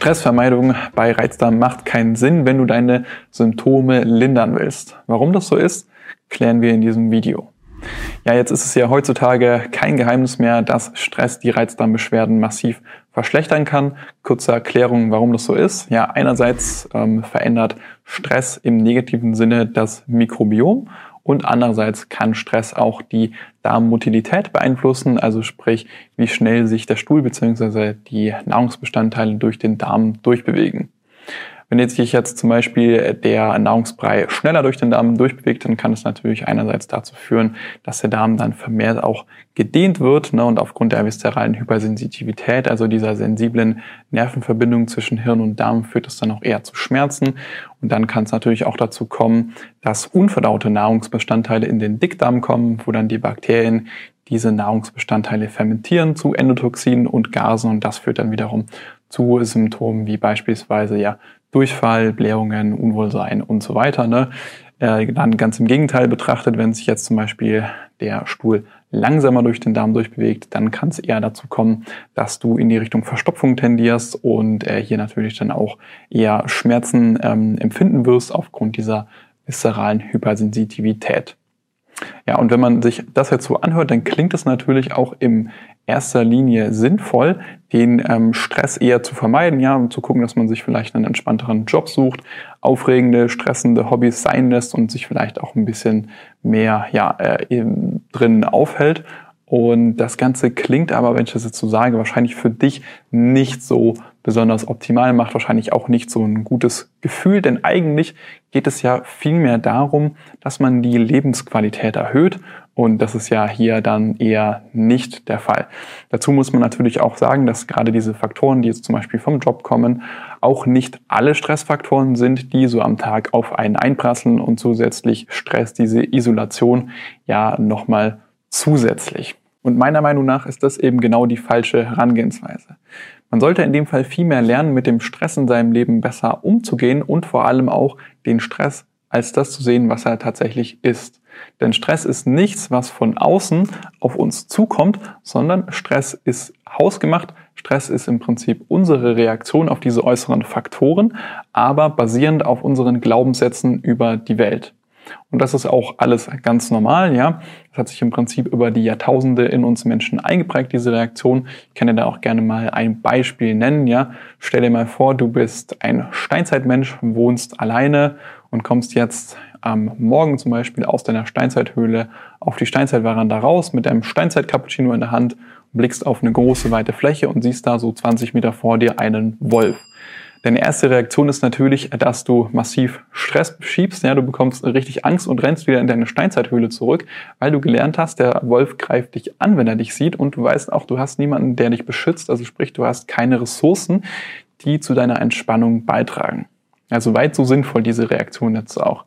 Stressvermeidung bei Reizdarm macht keinen Sinn, wenn du deine Symptome lindern willst. Warum das so ist, klären wir in diesem Video. Ja, jetzt ist es ja heutzutage kein Geheimnis mehr, dass Stress die Reizdarmbeschwerden massiv verschlechtern kann. Kurze Erklärung, warum das so ist. Ja, einerseits ähm, verändert Stress im negativen Sinne das Mikrobiom und andererseits kann Stress auch die Darmmotilität beeinflussen, also sprich, wie schnell sich der Stuhl bzw. die Nahrungsbestandteile durch den Darm durchbewegen. Wenn jetzt sich jetzt zum Beispiel der Nahrungsbrei schneller durch den Darm durchbewegt, dann kann es natürlich einerseits dazu führen, dass der Darm dann vermehrt auch gedehnt wird ne, und aufgrund der viszeralen Hypersensitivität, also dieser sensiblen Nervenverbindung zwischen Hirn und Darm, führt es dann auch eher zu Schmerzen. Und dann kann es natürlich auch dazu kommen, dass unverdaute Nahrungsbestandteile in den Dickdarm kommen, wo dann die Bakterien diese Nahrungsbestandteile fermentieren zu Endotoxinen und Gasen und das führt dann wiederum zu Symptomen wie beispielsweise ja Durchfall, Blähungen, Unwohlsein und so weiter. Ne? Äh, dann ganz im Gegenteil betrachtet, wenn sich jetzt zum Beispiel der Stuhl langsamer durch den Darm durchbewegt, dann kann es eher dazu kommen, dass du in die Richtung Verstopfung tendierst und äh, hier natürlich dann auch eher Schmerzen ähm, empfinden wirst aufgrund dieser viszeralen Hypersensitivität. Ja, und wenn man sich das jetzt so anhört, dann klingt es natürlich auch im erster Linie sinnvoll, den ähm, Stress eher zu vermeiden, ja, um zu gucken, dass man sich vielleicht einen entspannteren Job sucht, aufregende, stressende Hobbys sein lässt und sich vielleicht auch ein bisschen mehr ja, äh, drin aufhält. Und das Ganze klingt aber, wenn ich das jetzt so sage, wahrscheinlich für dich nicht so besonders optimal, macht wahrscheinlich auch nicht so ein gutes Gefühl, denn eigentlich geht es ja vielmehr darum, dass man die Lebensqualität erhöht und das ist ja hier dann eher nicht der Fall. Dazu muss man natürlich auch sagen, dass gerade diese Faktoren, die jetzt zum Beispiel vom Job kommen, auch nicht alle Stressfaktoren sind, die so am Tag auf einen einprasseln und zusätzlich Stress, diese Isolation ja nochmal zusätzlich. Und meiner Meinung nach ist das eben genau die falsche Herangehensweise. Man sollte in dem Fall viel mehr lernen, mit dem Stress in seinem Leben besser umzugehen und vor allem auch den Stress als das zu sehen, was er tatsächlich ist. Denn Stress ist nichts, was von außen auf uns zukommt, sondern Stress ist hausgemacht. Stress ist im Prinzip unsere Reaktion auf diese äußeren Faktoren, aber basierend auf unseren Glaubenssätzen über die Welt. Und das ist auch alles ganz normal, ja. Das hat sich im Prinzip über die Jahrtausende in uns Menschen eingeprägt, diese Reaktion. Ich kann dir da auch gerne mal ein Beispiel nennen, ja. Stell dir mal vor, du bist ein Steinzeitmensch, wohnst alleine und kommst jetzt am Morgen zum Beispiel aus deiner Steinzeithöhle auf die Steinzeitveranda raus mit deinem Steinzeit-Cappuccino in der Hand, blickst auf eine große, weite Fläche und siehst da so 20 Meter vor dir einen Wolf. Deine erste Reaktion ist natürlich, dass du massiv Stress schiebst. Ja, du bekommst richtig Angst und rennst wieder in deine Steinzeithöhle zurück, weil du gelernt hast, der Wolf greift dich an, wenn er dich sieht und du weißt auch, du hast niemanden, der dich beschützt. Also sprich, du hast keine Ressourcen, die zu deiner Entspannung beitragen. Also weit so sinnvoll diese Reaktion jetzt auch.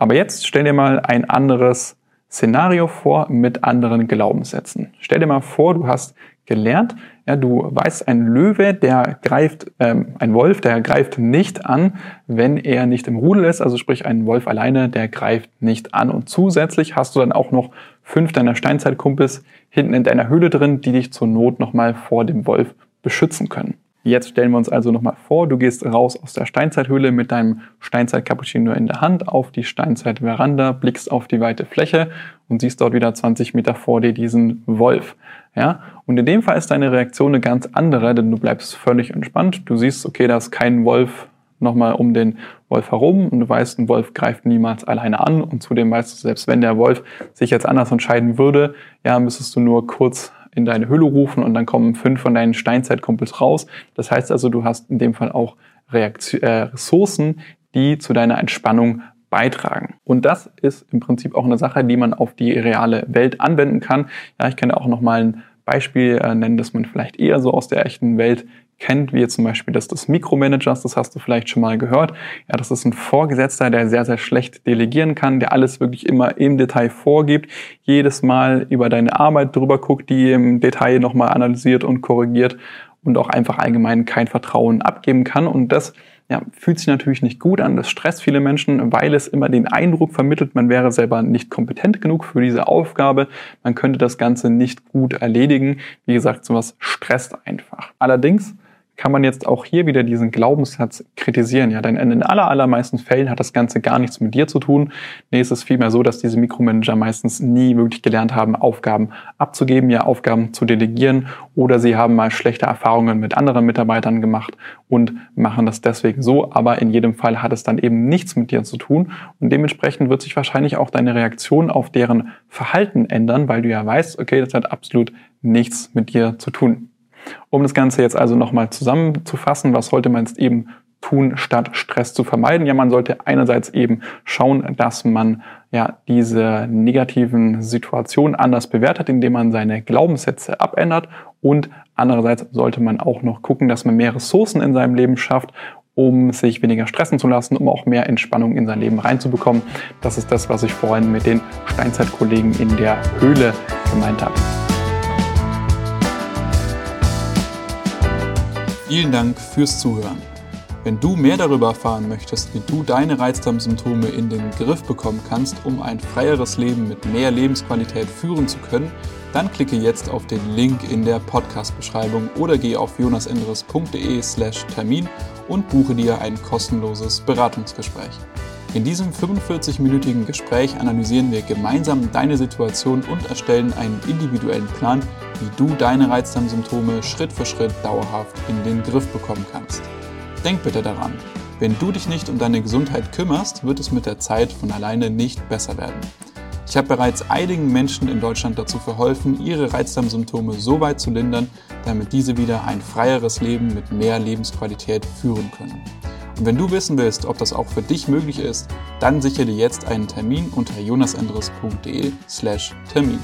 Aber jetzt stell dir mal ein anderes Szenario vor mit anderen Glaubenssätzen. Stell dir mal vor, du hast gelernt, ja, du weißt, ein Löwe, der greift, ähm, ein Wolf, der greift nicht an, wenn er nicht im Rudel ist, also sprich ein Wolf alleine, der greift nicht an. Und zusätzlich hast du dann auch noch fünf deiner Steinzeitkumpels hinten in deiner Höhle drin, die dich zur Not nochmal vor dem Wolf beschützen können. Jetzt stellen wir uns also nochmal vor, du gehst raus aus der Steinzeithöhle mit deinem Steinzeit-Cappuccino in der Hand auf die Steinzeit-Veranda, blickst auf die weite Fläche und siehst dort wieder 20 Meter vor dir diesen Wolf. Ja? Und in dem Fall ist deine Reaktion eine ganz andere, denn du bleibst völlig entspannt. Du siehst, okay, da ist kein Wolf nochmal um den Wolf herum und du weißt, ein Wolf greift niemals alleine an und zudem weißt du, selbst wenn der Wolf sich jetzt anders entscheiden würde, ja, müsstest du nur kurz in deine Hülle rufen und dann kommen fünf von deinen Steinzeitkumpels raus. Das heißt also, du hast in dem Fall auch Reaktion, äh, Ressourcen, die zu deiner Entspannung beitragen. Und das ist im Prinzip auch eine Sache, die man auf die reale Welt anwenden kann. Ja, ich kann da auch nochmal ein Beispiel äh, nennen, das man vielleicht eher so aus der echten Welt kennt, wie zum Beispiel das des Mikromanagers, das hast du vielleicht schon mal gehört. Ja, das ist ein Vorgesetzter, der sehr, sehr schlecht delegieren kann, der alles wirklich immer im Detail vorgibt, jedes Mal über deine Arbeit drüber guckt, die im Detail nochmal analysiert und korrigiert und auch einfach allgemein kein Vertrauen abgeben kann. Und das ja, fühlt sich natürlich nicht gut an. Das stresst viele Menschen, weil es immer den Eindruck vermittelt, man wäre selber nicht kompetent genug für diese Aufgabe. Man könnte das Ganze nicht gut erledigen. Wie gesagt, sowas stresst einfach. Allerdings kann man jetzt auch hier wieder diesen Glaubenssatz kritisieren. Ja, denn in aller, allermeisten Fällen hat das Ganze gar nichts mit dir zu tun. Nee, es ist vielmehr so, dass diese Mikromanager meistens nie wirklich gelernt haben, Aufgaben abzugeben, ja, Aufgaben zu delegieren oder sie haben mal schlechte Erfahrungen mit anderen Mitarbeitern gemacht und machen das deswegen so. Aber in jedem Fall hat es dann eben nichts mit dir zu tun und dementsprechend wird sich wahrscheinlich auch deine Reaktion auf deren Verhalten ändern, weil du ja weißt, okay, das hat absolut nichts mit dir zu tun. Um das Ganze jetzt also nochmal zusammenzufassen, was sollte man jetzt eben tun, statt Stress zu vermeiden? Ja, man sollte einerseits eben schauen, dass man ja diese negativen Situationen anders bewertet, indem man seine Glaubenssätze abändert und andererseits sollte man auch noch gucken, dass man mehr Ressourcen in seinem Leben schafft, um sich weniger stressen zu lassen, um auch mehr Entspannung in sein Leben reinzubekommen. Das ist das, was ich vorhin mit den Steinzeitkollegen in der Höhle gemeint habe. Vielen Dank fürs Zuhören. Wenn du mehr darüber erfahren möchtest, wie du deine Reizdarmsymptome in den Griff bekommen kannst, um ein freieres Leben mit mehr Lebensqualität führen zu können, dann klicke jetzt auf den Link in der Podcast-Beschreibung oder geh auf jonasenderes.de/slash Termin und buche dir ein kostenloses Beratungsgespräch. In diesem 45-minütigen Gespräch analysieren wir gemeinsam deine Situation und erstellen einen individuellen Plan, wie du deine Reizdarmsymptome Schritt für Schritt dauerhaft in den Griff bekommen kannst. Denk bitte daran, wenn du dich nicht um deine Gesundheit kümmerst, wird es mit der Zeit von alleine nicht besser werden. Ich habe bereits einigen Menschen in Deutschland dazu verholfen, ihre Reizdarmsymptome so weit zu lindern, damit diese wieder ein freieres Leben mit mehr Lebensqualität führen können. Und wenn du wissen willst, ob das auch für dich möglich ist, dann sichere dir jetzt einen Termin unter jonasendres.de/termin.